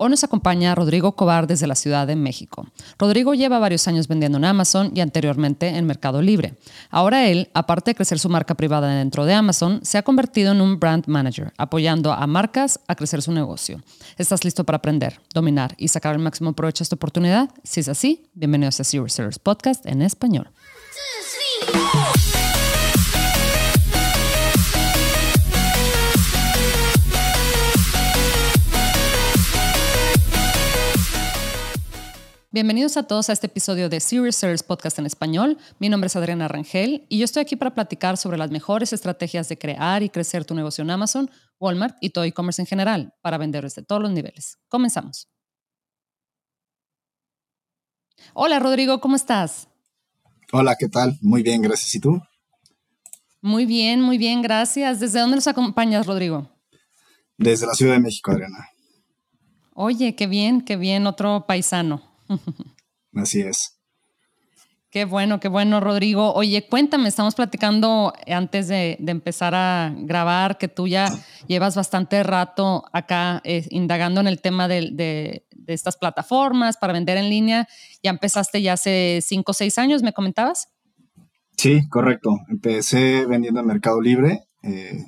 Hoy nos acompaña Rodrigo Cobar desde la Ciudad de México. Rodrigo lleva varios años vendiendo en Amazon y anteriormente en Mercado Libre. Ahora él, aparte de crecer su marca privada dentro de Amazon, se ha convertido en un brand manager, apoyando a marcas a crecer su negocio. ¿Estás listo para aprender, dominar y sacar el máximo provecho de esta oportunidad? Si es así, bienvenidos a Zero Sellers Podcast en español. Bienvenidos a todos a este episodio de Serious Sellers Podcast en español. Mi nombre es Adriana Rangel y yo estoy aquí para platicar sobre las mejores estrategias de crear y crecer tu negocio en Amazon, Walmart y todo e-commerce en general para vender desde todos los niveles. Comenzamos. Hola Rodrigo, ¿cómo estás? Hola, ¿qué tal? Muy bien, gracias. ¿Y tú? Muy bien, muy bien, gracias. ¿Desde dónde nos acompañas, Rodrigo? Desde la Ciudad de México, Adriana. Oye, qué bien, qué bien, otro paisano. Así es. Qué bueno, qué bueno, Rodrigo. Oye, cuéntame, estamos platicando antes de, empezar a grabar que tú ya llevas bastante rato acá eh, indagando en el tema de, estas plataformas para vender en línea. Ya empezaste ya hace cinco o seis años, ¿me comentabas? Sí, correcto. Empecé vendiendo en Mercado Libre, eh,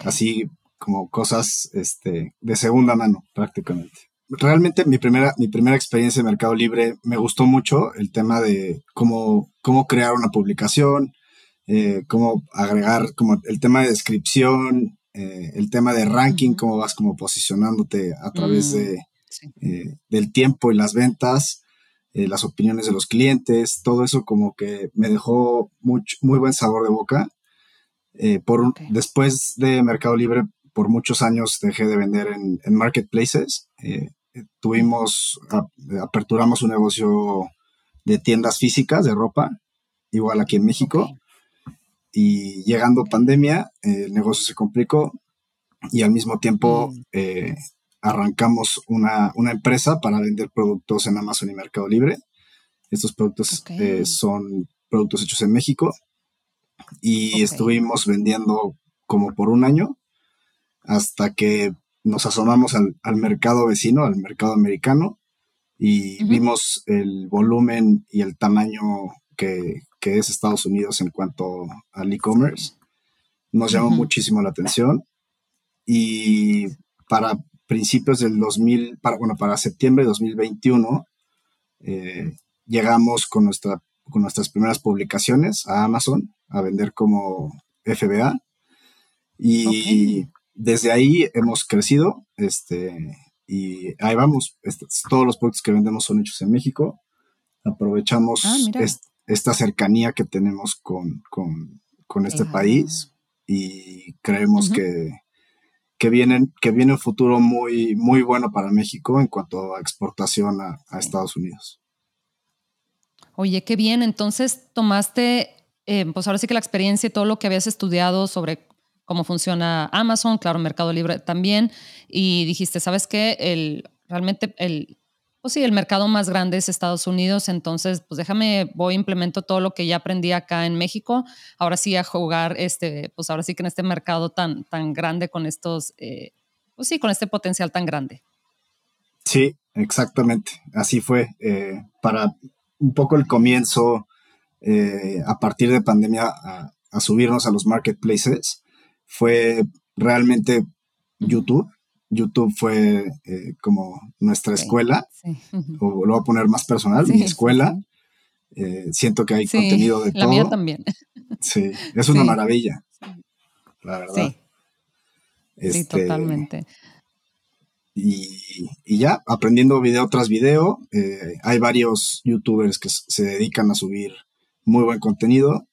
así como cosas este, de segunda mano prácticamente realmente mi primera, mi primera experiencia en Mercado Libre me gustó mucho el tema de cómo, cómo crear una publicación, eh, cómo agregar como el tema de descripción, eh, el tema de ranking, cómo vas como posicionándote a través de, mm, eh, del tiempo y las ventas, las opiniones de los clientes, todo eso como que me dejó muy buen sabor de boca. por Después de Mercado Libre, por muchos años dejé de vender en, en marketplaces tuvimos, aperturamos un negocio de tiendas físicas de ropa, igual aquí en México. Y llegando pandemia, el negocio se complicó y al mismo tiempo mm. eh, arrancamos una, empresa para vender productos en Amazon y Mercado Libre. Estos productos eh, son productos hechos en México y estuvimos vendiendo como por un año hasta que nos asomamos al, mercado vecino, al mercado americano, y vimos el volumen y el tamaño que, es Estados Unidos en cuanto al e-commerce. Nos llamó muchísimo la atención y para principios del 2000, para, bueno, para septiembre de 2021, eh, llegamos con, nuestra, con nuestras primeras publicaciones a Amazon a vender como FBA. Y desde ahí hemos crecido este, y ahí vamos. Este, todos los productos que vendemos son hechos en México. Aprovechamos ah, esta cercanía que tenemos con, este país y creemos que, que, vienen, que viene un futuro muy, muy bueno para México en cuanto a exportación a, Estados Unidos. Oye, qué bien. Entonces tomaste, eh, pues ahora sí que la experiencia y todo lo que habías estudiado sobre cómo funciona Amazon, claro, Mercado Libre también, y dijiste, ¿sabes qué? El, realmente el, pues sí, el mercado más grande es Estados Unidos, entonces, pues déjame, voy, implemento todo lo que ya aprendí acá en México, ahora sí a jugar, este, pues ahora sí que en este mercado tan, tan grande con estos, eh, pues sí, con este potencial tan grande. Sí, exactamente, así fue. Eh, para un poco el comienzo, eh, a partir de pandemia, a, a subirnos a los marketplaces, fue realmente YouTube. YouTube fue eh, como nuestra escuela, o lo voy a poner más personal, mi escuela. Eh, siento que hay contenido de todo. La mía también. Sí, es una maravilla, la verdad. Sí, este, totalmente. Y, ya, aprendiendo video tras video, eh, hay varios youtubers que se dedican a subir muy buen contenido.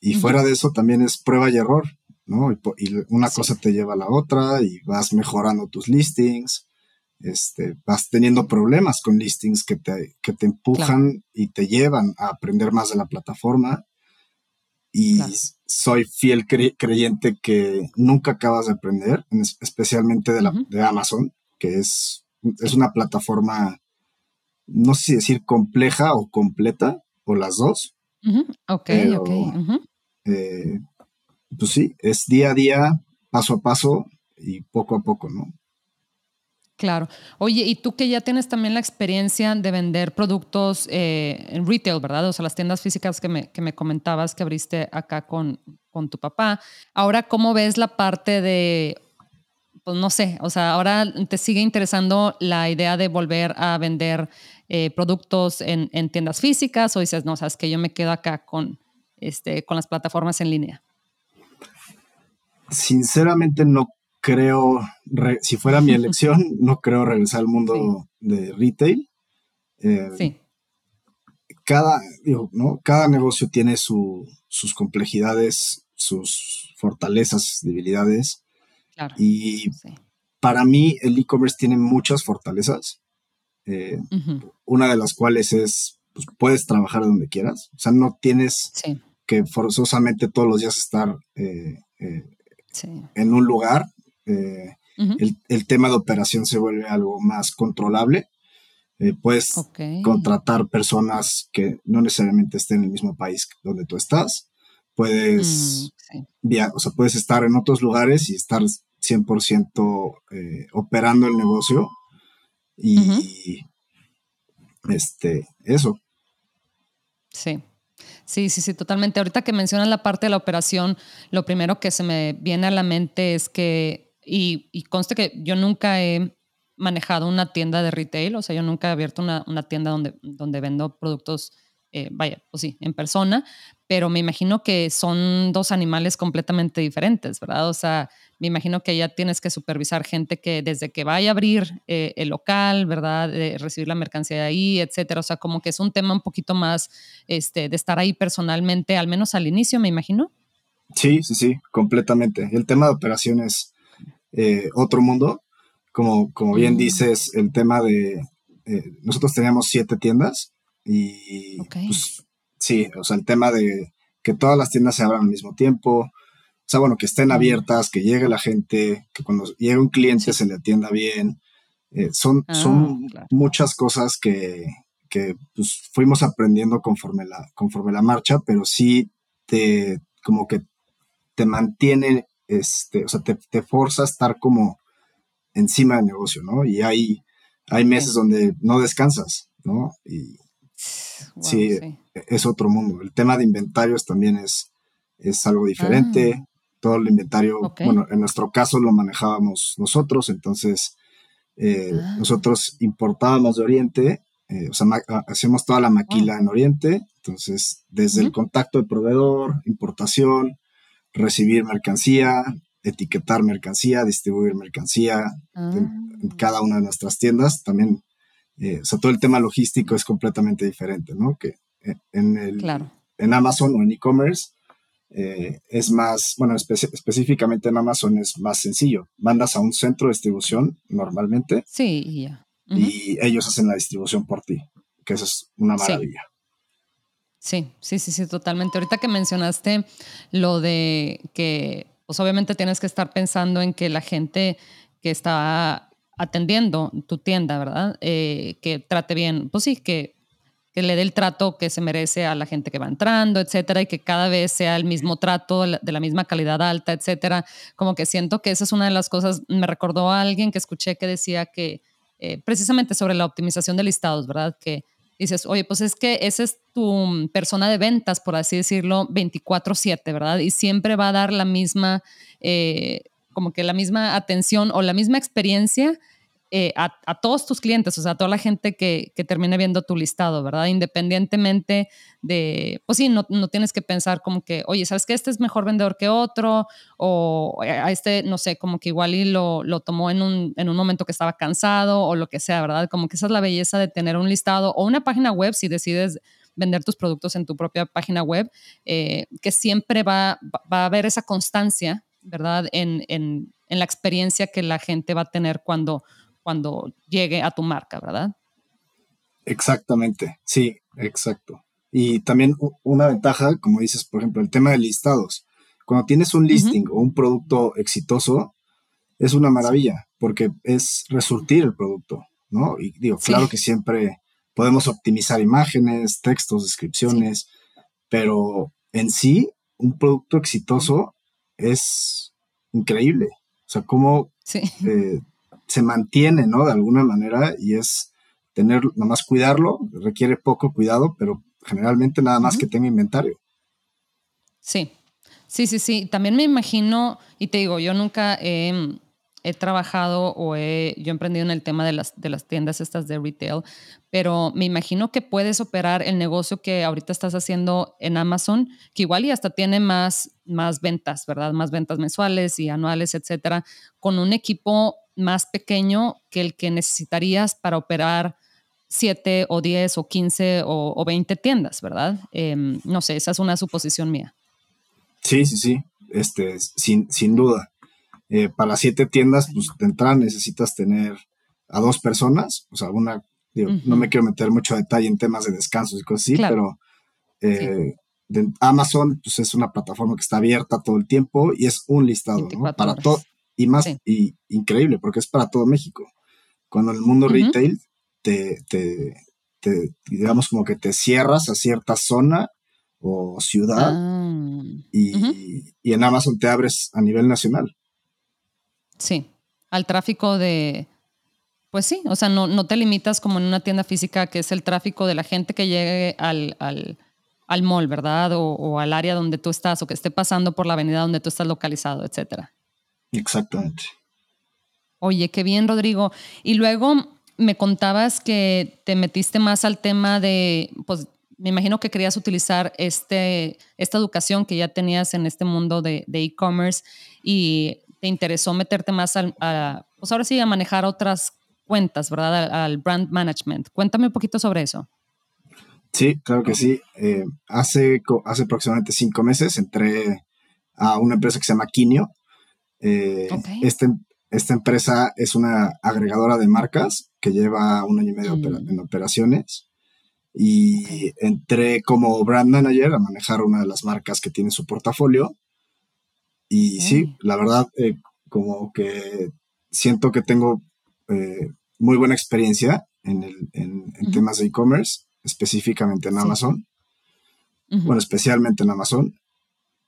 Y fuera de eso también es prueba y error. ¿No? Y, una cosa te lleva a la otra y vas mejorando tus listings, este, vas teniendo problemas con listings que te, que te empujan y te llevan a aprender más de la plataforma. Y soy fiel creyente que nunca acabas de aprender, especialmente de, la, de Amazon, que es, es una plataforma, no sé si decir compleja o completa, o las dos. Ok, ok pues sí, es día a día, paso a paso y poco a poco, ¿no? Claro. Oye, y tú que ya tienes también la experiencia de vender productos eh, en retail, ¿verdad? O sea, las tiendas físicas que me, que me comentabas que abriste acá con, con tu papá. Ahora, ¿cómo ves la parte de, pues no sé, o sea, ahora te sigue interesando la idea de volver a vender eh, productos en, en, tiendas físicas o dices, no, sabes que yo me quedo acá con, este, con las plataformas en línea? Sinceramente no creo, si fuera mi elección, no creo regresar al mundo de retail. Eh, sí. Cada, ¿no? cada negocio tiene sus complejidades, sus fortalezas, debilidades. Claro. Y para mí el e-commerce tiene muchas fortalezas. Eh, una de las cuales es, pues, puedes trabajar donde quieras. O sea, no tienes que forzosamente todos los días estar eh, en un lugar eh, el, tema de operación se vuelve algo más controlable. Eh, puedes contratar personas que no necesariamente estén en el mismo país donde tú estás. Puedes, mm, o sea, puedes estar en otros lugares y estar 100% eh, operando el negocio. Y este, eso. Sí. Sí, sí, sí, totalmente. Ahorita que mencionas la parte de la operación, lo primero que se me viene a la mente es que y, conste que yo nunca he manejado una tienda de retail, o sea, yo nunca he abierto una, tienda donde, donde vendo productos, eh, vaya, pues sí, en persona, pero me imagino que son dos animales completamente diferentes, ¿verdad? O sea, me imagino que ya tienes que supervisar gente que desde que vaya a abrir eh, el local, ¿verdad? De recibir la mercancía de ahí, etcétera. O sea, como que es un tema un poquito más este, de estar ahí personalmente, al menos al inicio, me imagino. Sí, sí, sí, completamente. El tema de operaciones eh, otro mundo. Como, como bien mm. dices, el tema de... Eh, nosotros teníamos siete tiendas y pues, sí, o sea, el tema de que todas las tiendas se abran al mismo tiempo, o sea, bueno, que estén abiertas, que llegue la gente, que cuando llegue un cliente se le atienda bien. Eh, son ah, son muchas cosas que, que pues, fuimos aprendiendo conforme la, conforme la marcha, pero sí te, como que te mantiene este, o sea, te, te forza a estar como encima del negocio, ¿no? Y hay, hay meses donde no descansas, ¿no? Y sí, e, es otro mundo. El tema de inventarios también es, es algo diferente. Ah. Todo el inventario, bueno, en nuestro caso lo manejábamos nosotros, entonces eh, ah. nosotros importábamos de Oriente, eh, o sea, hacemos toda la maquila en Oriente, entonces desde el contacto de proveedor, importación, recibir mercancía, etiquetar mercancía, distribuir mercancía en, ah. cada una de nuestras tiendas. También, eh, o sea, todo el tema logístico es completamente diferente, ¿no? Que eh, en, el, en Amazon o en e-commerce eh, es más, bueno, específicamente en Amazon es más sencillo. Mandas a un centro de distribución normalmente. Sí, ya. Y ellos hacen la distribución por ti, que eso es una maravilla. Sí, sí, sí, sí, totalmente. Ahorita que mencionaste lo de que, pues obviamente tienes que estar pensando en que la gente que está atendiendo tu tienda, ¿verdad? Eh, que trate bien, pues sí, que, que le dé el trato que se merece a la gente que va entrando, etcétera, y que cada vez sea el mismo trato, de la misma calidad alta, etcétera. Como que siento que esa es una de las cosas, me recordó a alguien que escuché que decía que eh, precisamente sobre la optimización de listados, ¿verdad? Que dices, oye, pues es que esa es tu persona de ventas, por así decirlo, 24/7, ¿verdad? Y siempre va a dar la misma, eh, como que la misma atención o la misma experiencia eh, a, todos tus clientes, o sea, a toda la gente que, termine viendo tu listado, ¿verdad? Independientemente de, pues sí, no, no, tienes que pensar como que, oye, ¿sabes que este es mejor vendedor que otro? O a este, no sé, como que igual y lo, lo tomó en un, en un momento que estaba cansado o lo que sea, ¿verdad? Como que esa es la belleza de tener un listado o una página web si decides vender tus productos en tu propia página web, eh, que siempre va, va a haber esa constancia, ¿verdad? En, en la experiencia que la gente va a tener cuando cuando llegue a tu marca, ¿verdad? Exactamente, sí, exacto. Y también una ventaja, como dices, por ejemplo, el tema de listados. Cuando tienes un listing o un producto exitoso, es una maravilla, porque es resurtir el producto, ¿no? Y digo, claro que siempre podemos optimizar imágenes, textos, descripciones, pero en sí, un producto exitoso es increíble. O sea, cómo eh, se mantiene, ¿no? De alguna manera y es tener, nada más cuidarlo, requiere poco cuidado, pero generalmente nada más que tenga inventario. Sí, sí, sí, sí. También me imagino, y te digo, yo nunca he, he trabajado o he, yo emprendido en el tema de las, de las tiendas estas de retail, pero me imagino que puedes operar el negocio que ahorita estás haciendo en Amazon, que igual y hasta tiene más, más ventas, ¿verdad? Más ventas mensuales y anuales, etcétera, con un equipo más pequeño que el que necesitarías para operar 7 o 10 o 15 o, o 20 tiendas, ¿verdad? Em, no sé, esa es una suposición mía. Sí, sí, sí, este, sin, sin duda. Eh, para las siete tiendas, pues de entrada necesitas tener a dos personas, o sea, una, no me quiero meter mucho detalle en temas de descansos y cosas así, pero eh, Amazon pues es una plataforma que está abierta todo el tiempo y es un listado para todo y más y increíble porque es para todo México. Cuando en el mundo retail te, te, digamos como que te cierras a cierta zona o ciudad ah. y, y en Amazon te abres a nivel nacional. Sí, al tráfico de, pues sí, o sea, no, no, te limitas como en una tienda física que es el tráfico de la gente que llegue al, al, al mall, ¿verdad? O, al área donde tú estás o que esté pasando por la avenida donde tú estás localizado, etcétera. Exactamente. Oye, qué bien, Rodrigo. Y luego me contabas que te metiste más al tema de, pues me imagino que querías utilizar este, esta educación que ya tenías en este mundo de e-commerce y te interesó meterte más al, a, pues ahora sí, a manejar otras cuentas, ¿verdad? Al, brand management. Cuéntame un poquito sobre eso. Sí, claro que sí. Eh, hace, hace aproximadamente cinco meses entré a una empresa que se llama Quinio. Eh, este, esta empresa es una agregadora de marcas que lleva un año y medio mm. en operaciones y entré como brand manager a manejar una de las marcas que tiene su portafolio y sí, la verdad, eh, como que siento que tengo eh, muy buena experiencia en, el, en, temas de e-commerce, específicamente en Amazon. Bueno, especialmente en Amazon.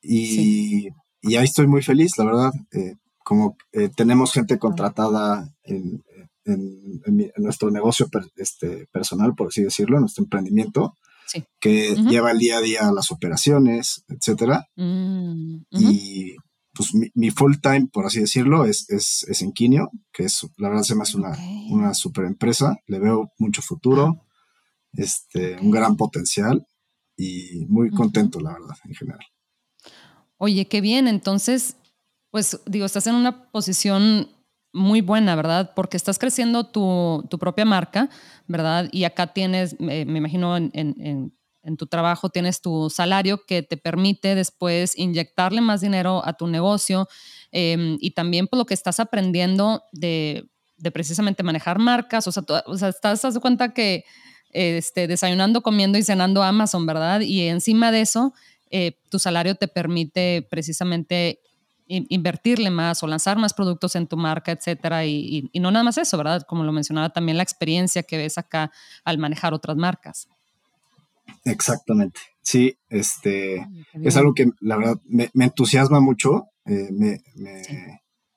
Y, y, ahí estoy muy feliz, la verdad. Eh, como tenemos gente contratada en, en, nuestro negocio este, personal, por así decirlo, en nuestro emprendimiento, que lleva el día a día las operaciones, etcétera. Mm, y pues mi, full time, por así decirlo, es, es, en Quinio, que es, la verdad se me hace una, una super empresa, le veo mucho futuro, este, un gran potencial y muy contento, la verdad, en general. Oye, qué bien, entonces, pues digo, estás en una posición muy buena, ¿verdad? Porque estás creciendo tu, tu propia marca, ¿verdad? Y acá tienes, me imagino, en, en en tu trabajo tienes tu salario que te permite después inyectarle más dinero a tu negocio em, y también por lo que estás aprendiendo de, precisamente manejar marcas, o sea, o sea estás, de cuenta que este, desayunando, comiendo y cenando Amazon, ¿verdad? Y encima de eso, eh, tu salario te permite precisamente invertirle más o lanzar más productos en tu marca, etcétera. y, no nada más eso, ¿verdad? Como lo mencionaba también la experiencia que ves acá al manejar otras marcas. Exactamente. Sí, este es algo que la verdad me, entusiasma mucho. Eh, me,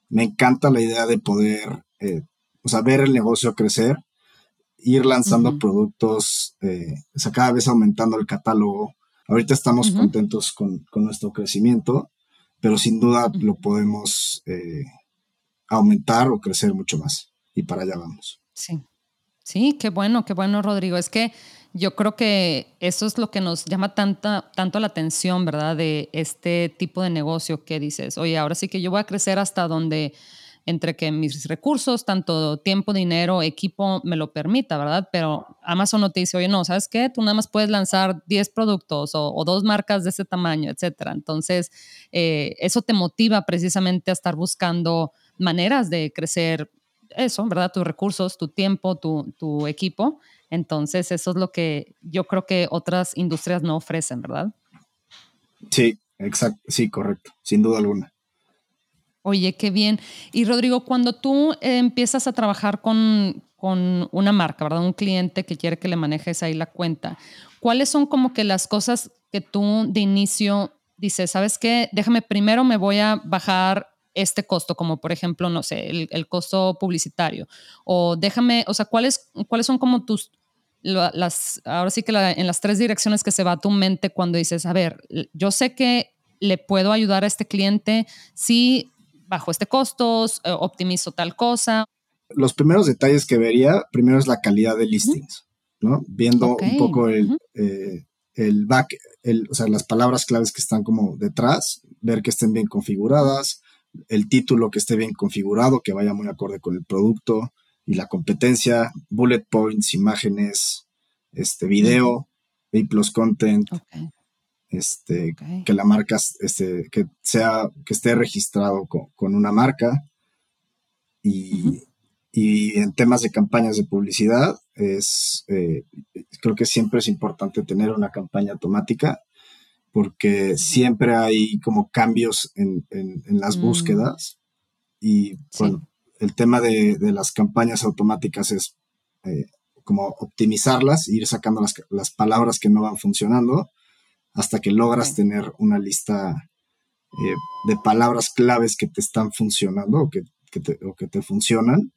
me, encanta la idea de poder, eh, o sea, ver el negocio crecer, ir lanzando productos, eh, o sea, cada vez aumentando el catálogo. Ahorita estamos contentos con, nuestro crecimiento, pero sin duda lo podemos aumentar o crecer mucho más. Y para allá vamos. Sí. Sí, qué bueno, qué bueno, Rodrigo. Es que yo creo que eso es lo que nos llama tanta, tanto la atención, ¿verdad? De este tipo de negocio que dices, oye, ahora sí que yo voy a crecer hasta donde entre que mis recursos, tanto tiempo, dinero, equipo, me lo permita, ¿verdad? Pero Amazon no te dice, oye, no, ¿sabes qué? Tú nada más puedes lanzar 10 productos o, dos marcas de ese tamaño, etcétera. Entonces, eh, eso te motiva precisamente a estar buscando maneras de crecer eso, ¿verdad? Tus recursos, tu tiempo, tu, tu equipo entonces, eso es lo que yo creo que otras industrias no ofrecen, ¿verdad? Sí, exacto, sí, correcto, sin duda alguna. Oye, qué bien. Y Rodrigo, cuando tú empiezas a trabajar con, con una marca, ¿verdad? Un cliente que quiere que le manejes ahí la cuenta, ¿cuáles son como que las cosas que tú de inicio dices, sabes qué, déjame primero me voy a bajar este costo, como por ejemplo, no sé, el, costo publicitario. O déjame, o sea, ¿cuáles, cuáles son como tus, las, ahora sí que en las tres direcciones que se va a tu mente cuando dices, a ver, yo sé que le puedo ayudar a este cliente si bajo este costo, eh, optimizo tal cosa. Los primeros detalles que vería, primero es la calidad de listings, ¿no? Viendo un poco el, eh, el back, el, o sea, las palabras claves que están como detrás, ver que estén bien configuradas, el título que esté bien configurado, que vaya muy acorde con el producto y la competencia, bullet points, imágenes, este video, A plus content, este, que la marca este, que sea, que esté registrado con, una marca. Y, en temas de campañas de publicidad, es eh, creo que siempre es importante tener una campaña automática porque siempre hay como cambios en, las mm. búsquedas. Y bueno, el tema de, las campañas automáticas es eh, como optimizarlas, ir sacando las, palabras que no van funcionando hasta que logras tener una lista eh, de palabras claves que te están funcionando o que, te, que te, funcionan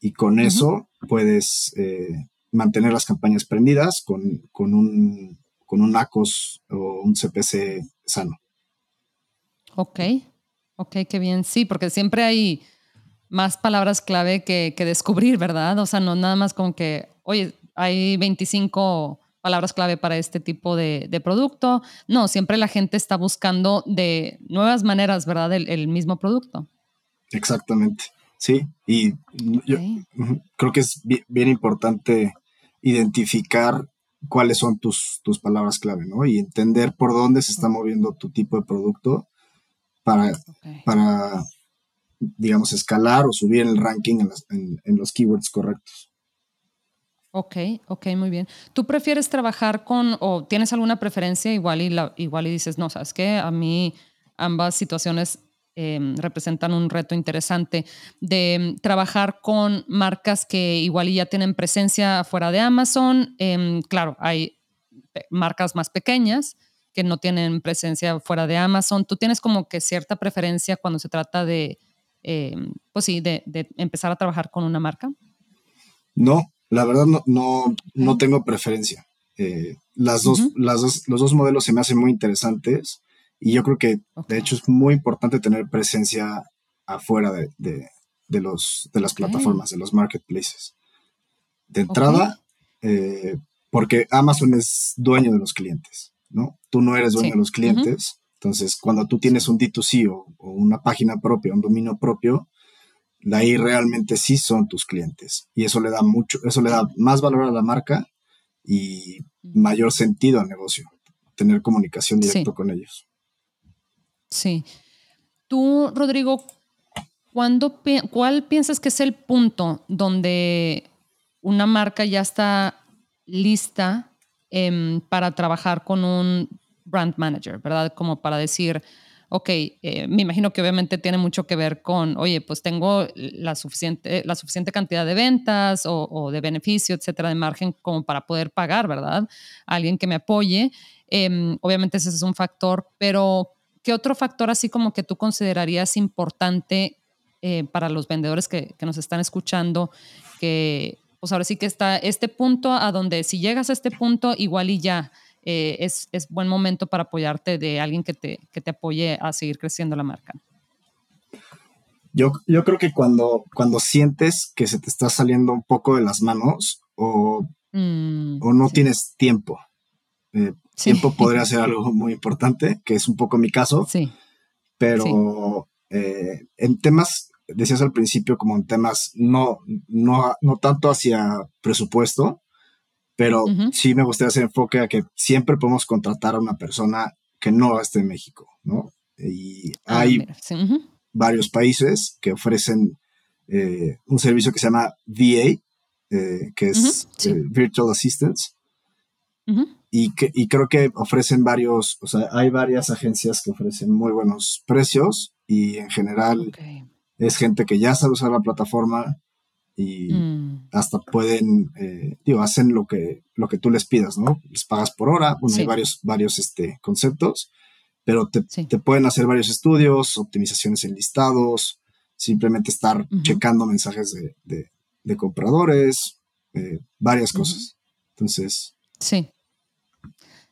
y con eso puedes eh, mantener las campañas prendidas con, con un con un ACOS o un CPC sano. Ok, ok, qué bien. Sí, porque siempre hay más palabras clave que, descubrir, ¿verdad? O sea, no nada más como que, oye, hay 25 palabras clave para este tipo de, producto. No, siempre la gente está buscando de nuevas maneras, ¿verdad? El, mismo producto. Exactamente, sí. Y yo creo que es bien importante identificar cuáles son tus, tus palabras clave, ¿no? Y entender por dónde se está moviendo tu tipo de producto para, para digamos, escalar o subir el ranking en, los keywords correctos. Ok, ok, muy bien. ¿Tú prefieres trabajar con o tienes alguna preferencia igual y, la, igual y dices, no, sabes que a mí ambas situaciones Em, representan un reto interesante de em, trabajar con marcas que igual ya tienen presencia fuera de Amazon. Em, claro, hay marcas más pequeñas que no tienen presencia fuera de Amazon. ¿Tú tienes como que cierta preferencia cuando se trata de, pues sí, de, empezar a trabajar con una marca? No, la verdad no, no, no tengo preferencia. Eh, las dos, las dos, los dos modelos se me hacen muy interesantes. Y yo creo que, de hecho, es muy importante tener presencia afuera de, los, de las plataformas, de los marketplaces. De entrada, eh, porque Amazon es dueño de los clientes, ¿no? Tú no eres dueño de los clientes. Entonces, cuando tú tienes un D2C o, una página propia, un dominio propio, ahí realmente sí son tus clientes. Y eso le da mucho, eso le da más valor a la marca y mayor sentido al negocio, tener comunicación directa con ellos. Sí. Tú, Rodrigo, ¿cuál piensas que es el punto donde una marca ya está lista em, para trabajar con un brand manager, ¿verdad? Como para decir, ok, eh, me imagino que obviamente tiene mucho que ver con, oye, pues tengo la suficiente, la suficiente cantidad de ventas o, de beneficio, etcétera, de margen como para poder pagar, ¿verdad? A alguien que me apoye. Em, obviamente ese es un factor, pero ¿Qué otro factor así como que tú considerarías importante eh, para los vendedores que, nos están escuchando? Que pues ahora sí que está este punto a donde si llegas a este punto igual y ya eh, es, buen momento para apoyarte de alguien que te, te apoye a seguir creciendo la marca. Yo, yo creo que cuando, cuando sientes que se te está saliendo un poco de las manos o, mm, o no tienes tiempo, eh, Tiempo podría ser algo muy importante, que es un poco mi caso. Sí. Pero eh, en temas, decías al principio, como en temas no, no, no tanto hacia presupuesto, pero sí me gustaría hacer enfoque a que siempre podemos contratar a una persona que no esté en México, ¿no? Y ah, hay varios países que ofrecen eh, un servicio que se llama VA, eh, que es Virtual Assistance, y, que, y creo que ofrecen varios, o sea, hay varias agencias que ofrecen muy buenos precios y en general es gente que ya sabe usar la plataforma y mm. hasta pueden, eh, digo, hacen lo que, lo que tú les pidas, ¿no? Les pagas por hora, bueno, hay varios, varios este, conceptos, pero te, pueden hacer varios estudios, optimizaciones en listados, simplemente estar checando mensajes de, compradores, eh, varias cosas. Entonces. Sí.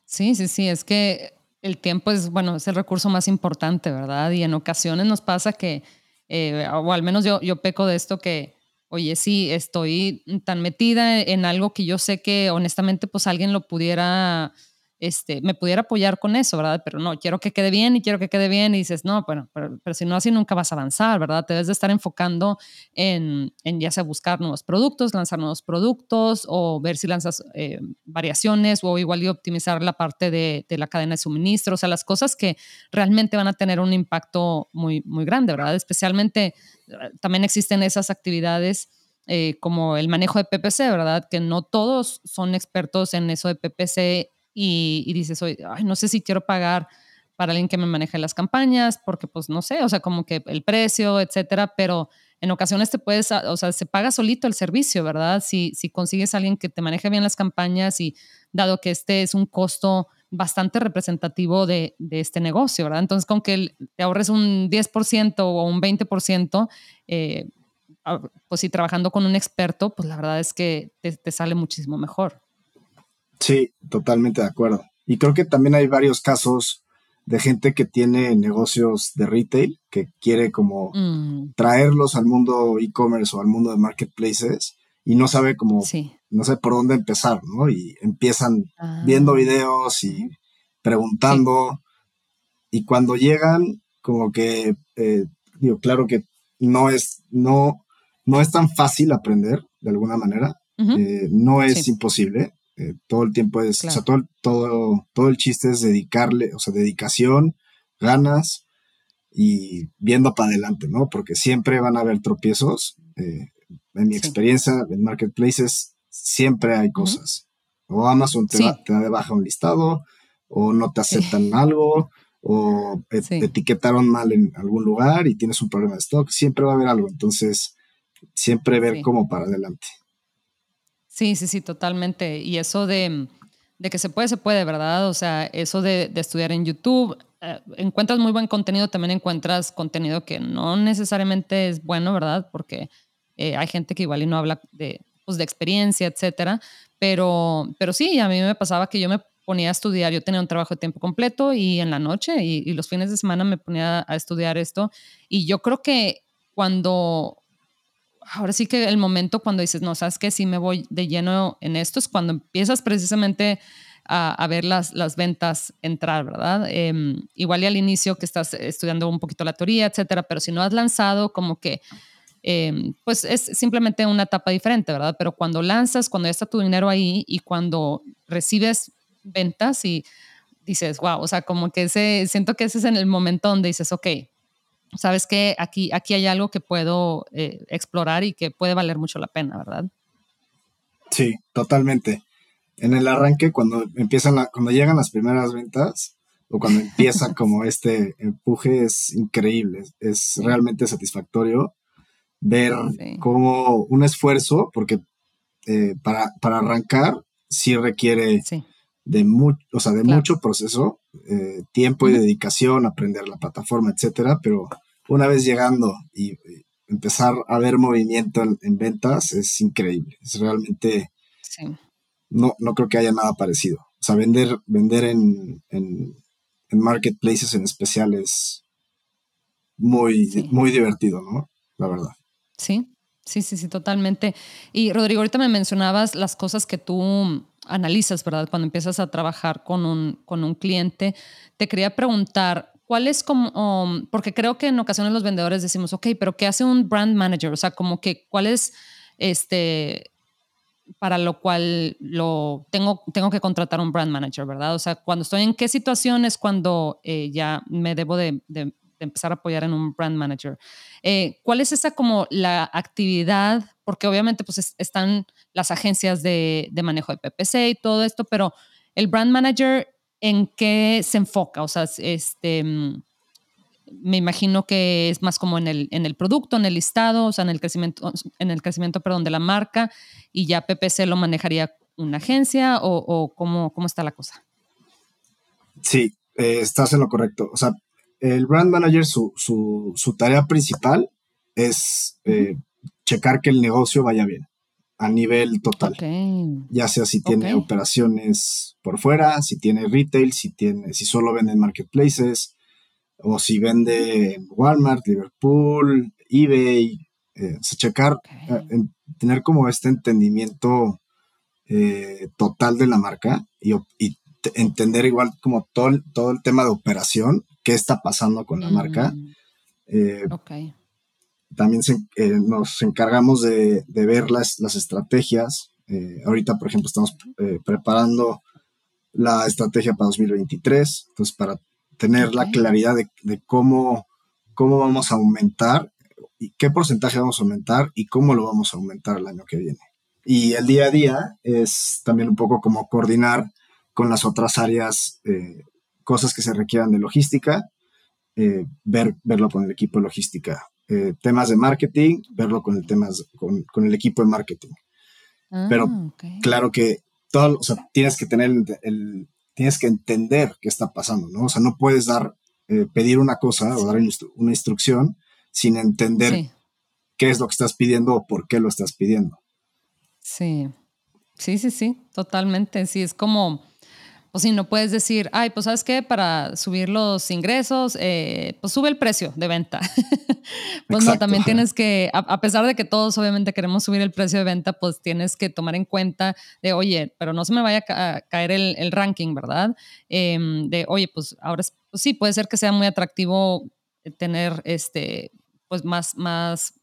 Sí, sí, sí, es que el tiempo es, bueno, es el recurso más importante, ¿verdad? Y en ocasiones nos pasa que, eh, o al menos yo, yo peco de esto que, oye, sí, estoy tan metida en algo que yo sé que honestamente pues alguien lo pudiera este, me pudiera apoyar con eso, ¿verdad? Pero no, quiero que quede bien y quiero que quede bien y dices, no, bueno, pero, si no así nunca vas a avanzar, ¿verdad? Te debes de estar enfocando en, en ya sea buscar nuevos productos, lanzar nuevos productos o ver si lanzas eh, variaciones o igual y optimizar la parte de, de, la cadena de suministro, o sea, las cosas que realmente van a tener un impacto muy, muy grande, ¿verdad? Especialmente eh, también existen esas actividades. Eh, como el manejo de PPC, ¿verdad? Que no todos son expertos en eso de PPC y, dices, Oye, ay, no sé si quiero pagar para alguien que me maneje las campañas, porque pues no sé, o sea, como que el precio, etcétera, pero en ocasiones te puedes, o sea, se paga solito el servicio, ¿verdad? Si, si consigues a alguien que te maneje bien las campañas y dado que este es un costo bastante representativo de, de este negocio, ¿verdad? Entonces, con que te ahorres un 10% o un 20%, eh, pues si trabajando con un experto, pues la verdad es que te sale muchísimo mejor. Sí, totalmente de acuerdo. Y creo que también hay varios casos de gente que tiene negocios de retail, que quiere como mm. traerlos al mundo e-commerce o al mundo de marketplaces y no sabe cómo, no sé por dónde empezar, ¿no? Y empiezan ah. viendo videos y preguntando y cuando llegan, como que, eh, digo, claro que no es, no, no es tan fácil aprender de alguna manera, eh, no es imposible, eh, todo el tiempo es, o sea, todo, todo, todo el chiste es dedicarle, o sea, dedicación, ganas y viendo para adelante, ¿no? Porque siempre van a haber tropiezos. Eh, en mi experiencia en marketplaces, siempre hay cosas. O Amazon te, da, te, de baja un listado, o no te aceptan algo, o te etiquetaron mal en algún lugar y tienes un problema de stock. Siempre va a haber algo. Entonces, siempre ver cómo para adelante. Sí, sí, sí, totalmente. Y eso de, que se puede, se puede, ¿verdad? O sea, eso de, estudiar en YouTube, eh, encuentras muy buen contenido, también encuentras contenido que no necesariamente es bueno, ¿verdad? Porque eh, hay gente que igual y no habla de, pues, de experiencia, etcétera. Pero, pero sí, a mí me pasaba que yo me ponía a estudiar, yo tenía un trabajo de tiempo completo y en la noche y, y los fines de semana me ponía a estudiar esto. Y yo creo que cuando ahora sí que el momento cuando dices, no, sabes que sí me voy de lleno en esto es cuando empiezas precisamente a, ver las, las ventas entrar, ¿verdad? Em, igual y al inicio que estás estudiando un poquito la teoría, etcétera, pero si no has lanzado, como que, em, pues es simplemente una etapa diferente, ¿verdad? Pero cuando lanzas, cuando ya está tu dinero ahí y cuando recibes ventas y dices, wow, o sea, como que ese, siento que ese es en el momento donde dices, ok, sabes que aquí, aquí hay algo que puedo eh, explorar y que puede valer mucho la pena, ¿verdad? Sí, totalmente. En el arranque, cuando empiezan cuando llegan las primeras ventas, o cuando empieza como este empuje, es increíble. Es realmente satisfactorio ver como un esfuerzo, porque eh, para, arrancar sí requiere de, o sea, de mucho proceso, eh, tiempo y dedicación, aprender la plataforma, etcétera, pero una vez llegando y, empezar a ver movimiento en, ventas es increíble. Es realmente. No, no creo que haya nada parecido. O sea, vender, vender en, en, marketplaces en especial es muy, muy divertido, ¿no? La verdad. Sí, sí, sí, sí, totalmente. Y Rodrigo, ahorita me mencionabas las cosas que tú analizas, ¿verdad? Cuando empiezas a trabajar con un, con un cliente. Te quería preguntar, ¿cuál es como, um, porque creo que en ocasiones los vendedores decimos, ok, pero ¿qué hace un brand manager? O sea, como que, ¿cuál es este, para lo cual lo tengo, tengo que contratar un brand manager, ¿verdad? O sea, cuando estoy en qué situaciones cuando eh, ya me debo de, empezar a apoyar en un brand manager. Eh, ¿Cuál es esa como la actividad? Porque obviamente pues están las agencias de, de, manejo de PPC y todo esto, pero el brand manager, ¿en qué se enfoca? O sea, este, mm, me imagino que es más como en el, en el producto, en el listado, o sea, en el crecimiento, en el crecimiento, perdón, de la marca y ya PPC lo manejaría una agencia o, cómo, cómo está la cosa? Sí, eh, estás en lo correcto. O sea, el brand manager, su, tarea principal es eh, checar que el negocio vaya bien a nivel total. Ya sea si tiene operaciones por fuera, si tiene retail, si tiene, si solo vende en marketplaces, o si vende en Walmart, Liverpool, eBay. Eh, checar, tener como este entendimiento total de la marca y, y entender igual como todo, todo el tema de operación, qué está pasando con la marca. Mm. Eh, también eh, nos encargamos de, ver las, las estrategias. Eh, ahorita, por ejemplo, estamos preparando la estrategia para 2023, entonces para tener la claridad de, de, cómo, cómo vamos a aumentar y qué porcentaje vamos a aumentar y cómo lo vamos a aumentar el año que viene. Y el día a día es también un poco como coordinar con las otras áreas, eh, cosas que se requieran de logística, eh, ver, verlo con el equipo de logística. Eh, temas de marketing, verlo con el, temas, con, el equipo de marketing. Ah, Pero claro que todo, o sea, tienes que tener el, tienes que entender qué está pasando, ¿no? O sea, no puedes dar, pedir una cosa o dar una instrucción sin entender qué es lo que estás pidiendo o por qué lo estás pidiendo. Sí, sí, sí, sí, totalmente. Sí, es como, o si no puedes decir, ay, pues sabes qué, para subir los ingresos, eh, pues sube el precio de venta. pues no, también tienes que, a, pesar de que todos obviamente queremos subir el precio de venta, pues tienes que tomar en cuenta de, oye, pero no se me vaya a, caer el, ranking, ¿verdad? Em, de, oye, pues ahora pues sí, puede ser que sea muy atractivo tener este, pues más, más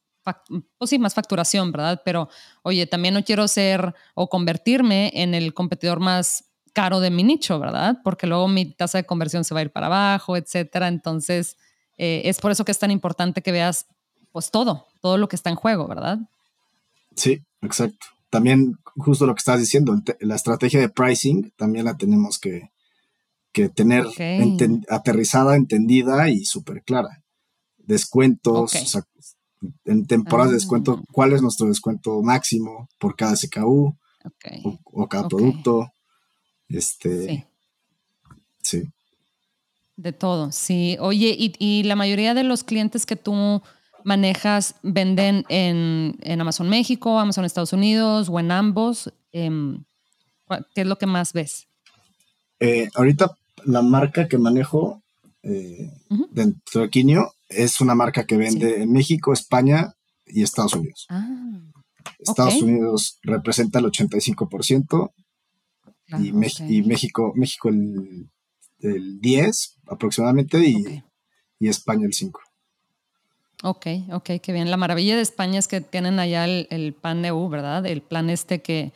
pues sí, más facturación, ¿verdad? Pero, oye, también no quiero ser o convertirme en el competidor más caro de mi nicho, ¿verdad? Porque luego mi tasa de conversión se va a ir para abajo, etcétera. Entonces, eh, es por eso que es tan importante que veas, pues todo, todo lo que está en juego, ¿verdad? Sí, exacto. También, justo lo que estás diciendo, la estrategia de pricing también la tenemos que, tener aterrizada, entendida y súper clara. Descuentos, en temporadas de descuento, ah. cuál es nuestro descuento máximo por cada SKU o, cada producto. Este, sí. De todo, sí. Oye, y, la mayoría de los clientes que tú manejas venden en, Amazon México, Amazon Estados Unidos o en ambos. Em, ¿Qué es lo que más ves? Eh, ahorita la marca que manejo eh, dentro de Quinio es una marca que vende en México, España y Estados Unidos. Ah, Estados Unidos representa el 85%, y, México, México el, 10 aproximadamente y, España el 5. Ok, ok, qué bien. La maravilla de España es que tienen allá el, plan EU, ¿verdad? El plan este que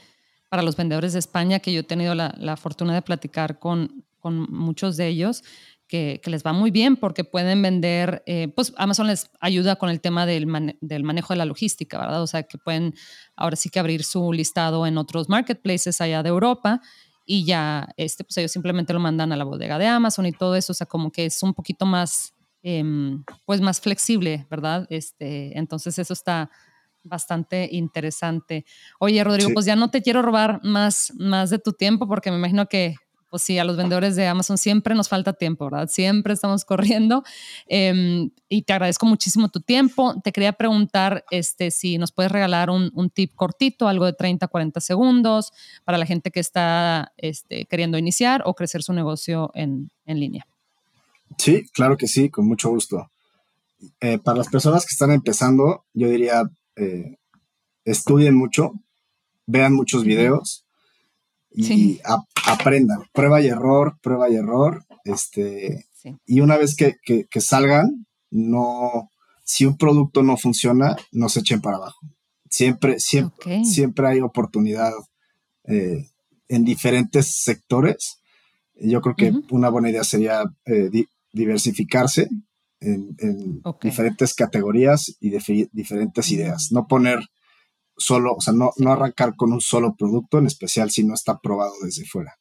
para los vendedores de España, que yo he tenido la, fortuna de platicar con, con muchos de ellos, que, les va muy bien porque pueden vender, eh, pues Amazon les ayuda con el tema del, del, manejo de la logística, ¿verdad? O sea, que pueden ahora sí que abrir su listado en otros marketplaces allá de Europa y ya, este, pues ellos simplemente lo mandan a la bodega de Amazon y todo eso, o sea, como que es un poquito más, em, pues más flexible, ¿verdad? Este, entonces eso está bastante interesante. Oye, Rodrigo, pues ya no te quiero robar más, más de tu tiempo porque me imagino que pues sí, a los vendedores de Amazon siempre nos falta tiempo, ¿verdad? Siempre estamos corriendo. Em, y te agradezco muchísimo tu tiempo. Te quería preguntar este, si nos puedes regalar un, tip cortito, algo de 30, 40 segundos, para la gente que está este, queriendo iniciar o crecer su negocio en, línea. Sí, claro que sí, con mucho gusto. Eh, para las personas que están empezando, yo diría, eh, estudien mucho, vean muchos videos y aprendan, prueba y error, prueba y error, este, y una vez que, salgan, no, si un producto no funciona, no se echen para abajo. Siempre, siempre, siempre hay oportunidad eh, en diferentes sectores. Yo creo que una buena idea sería eh, diversificarse en, diferentes categorías y diferentes ideas. No poner solo, o sea, no, no arrancar con un solo producto, en especial si no está probado desde fuera.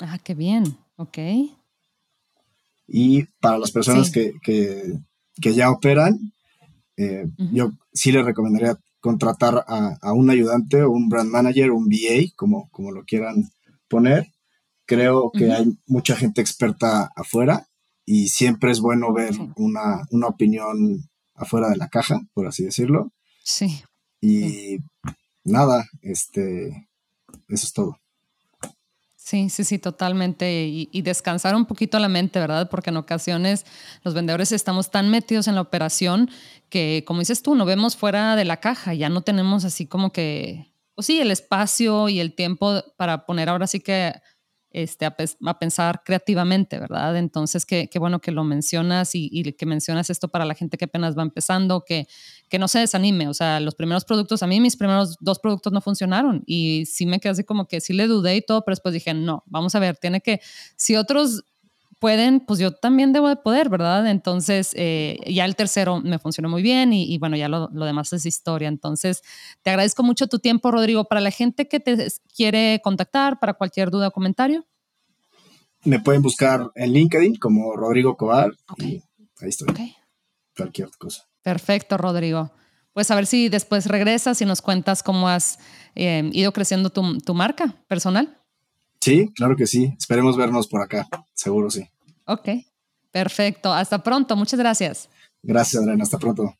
Ah, qué bien, ok. Y para las personas que, ya operan, eh, yo sí les recomendaría contratar a, un ayudante o un brand manager, un VA, como, como lo quieran poner, Creo que hay mucha gente experta afuera y siempre es bueno ver una, una, opinión afuera de la caja, por así decirlo. Sí. Y nada, este, eso es todo. Sí, sí, sí, totalmente. Y, descansar un poquito la mente, ¿verdad? Porque en ocasiones los vendedores estamos tan metidos en la operación que, como dices tú, no vemos fuera de la caja, ya no tenemos así como que, pues sí, el espacio y el tiempo para poner ahora sí que este, a, pensar creativamente, ¿verdad? Entonces, qué, bueno que lo mencionas y, que mencionas esto para la gente que apenas va empezando, que, que no se desanime. O sea, los primeros productos, a mí mis primeros dos productos no funcionaron y sí me quedé así como que sí le dudé y todo, pero después dije, no, vamos a ver, tiene que, si otros pueden, pues yo también debo de poder, ¿verdad? Entonces, eh, ya el tercero me funcionó muy bien y, bueno, ya lo, lo, demás es historia. Entonces, te agradezco mucho tu tiempo, Rodrigo. Para la gente que te quiere contactar, para cualquier duda o comentario. Me pueden buscar en LinkedIn como Rodrigo Cobar y ahí estoy. Cualquier cosa. Perfecto, Rodrigo. Pues a ver si después regresas y nos cuentas cómo has eh, ido creciendo tu, tu marca personal. Sí, claro que sí. Esperemos vernos por acá. Seguro sí. Ok, perfecto. Hasta pronto. Muchas gracias. Gracias, Adriana. Hasta pronto.